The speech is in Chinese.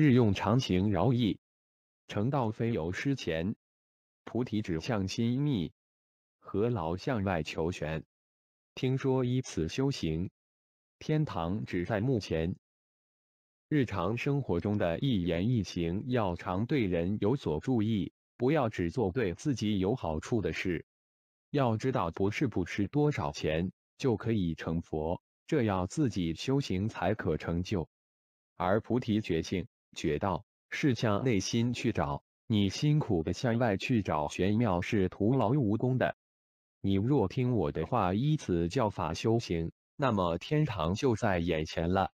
日用常行饶益。成道非有失前，菩提指向心密，何劳向外求玄？听说依此修行，天堂只在目前。日常生活中的一言一行，要常对人有所注意，不要只做对自己有好处的事。要知道，不是不吃多少钱就可以成佛，这要自己修行才可成就。而菩提觉性、学道。是向内心去找，你辛苦的向外去找玄妙是徒劳无功的。你若听我的话，依此教法修行，那么天堂就在眼前了。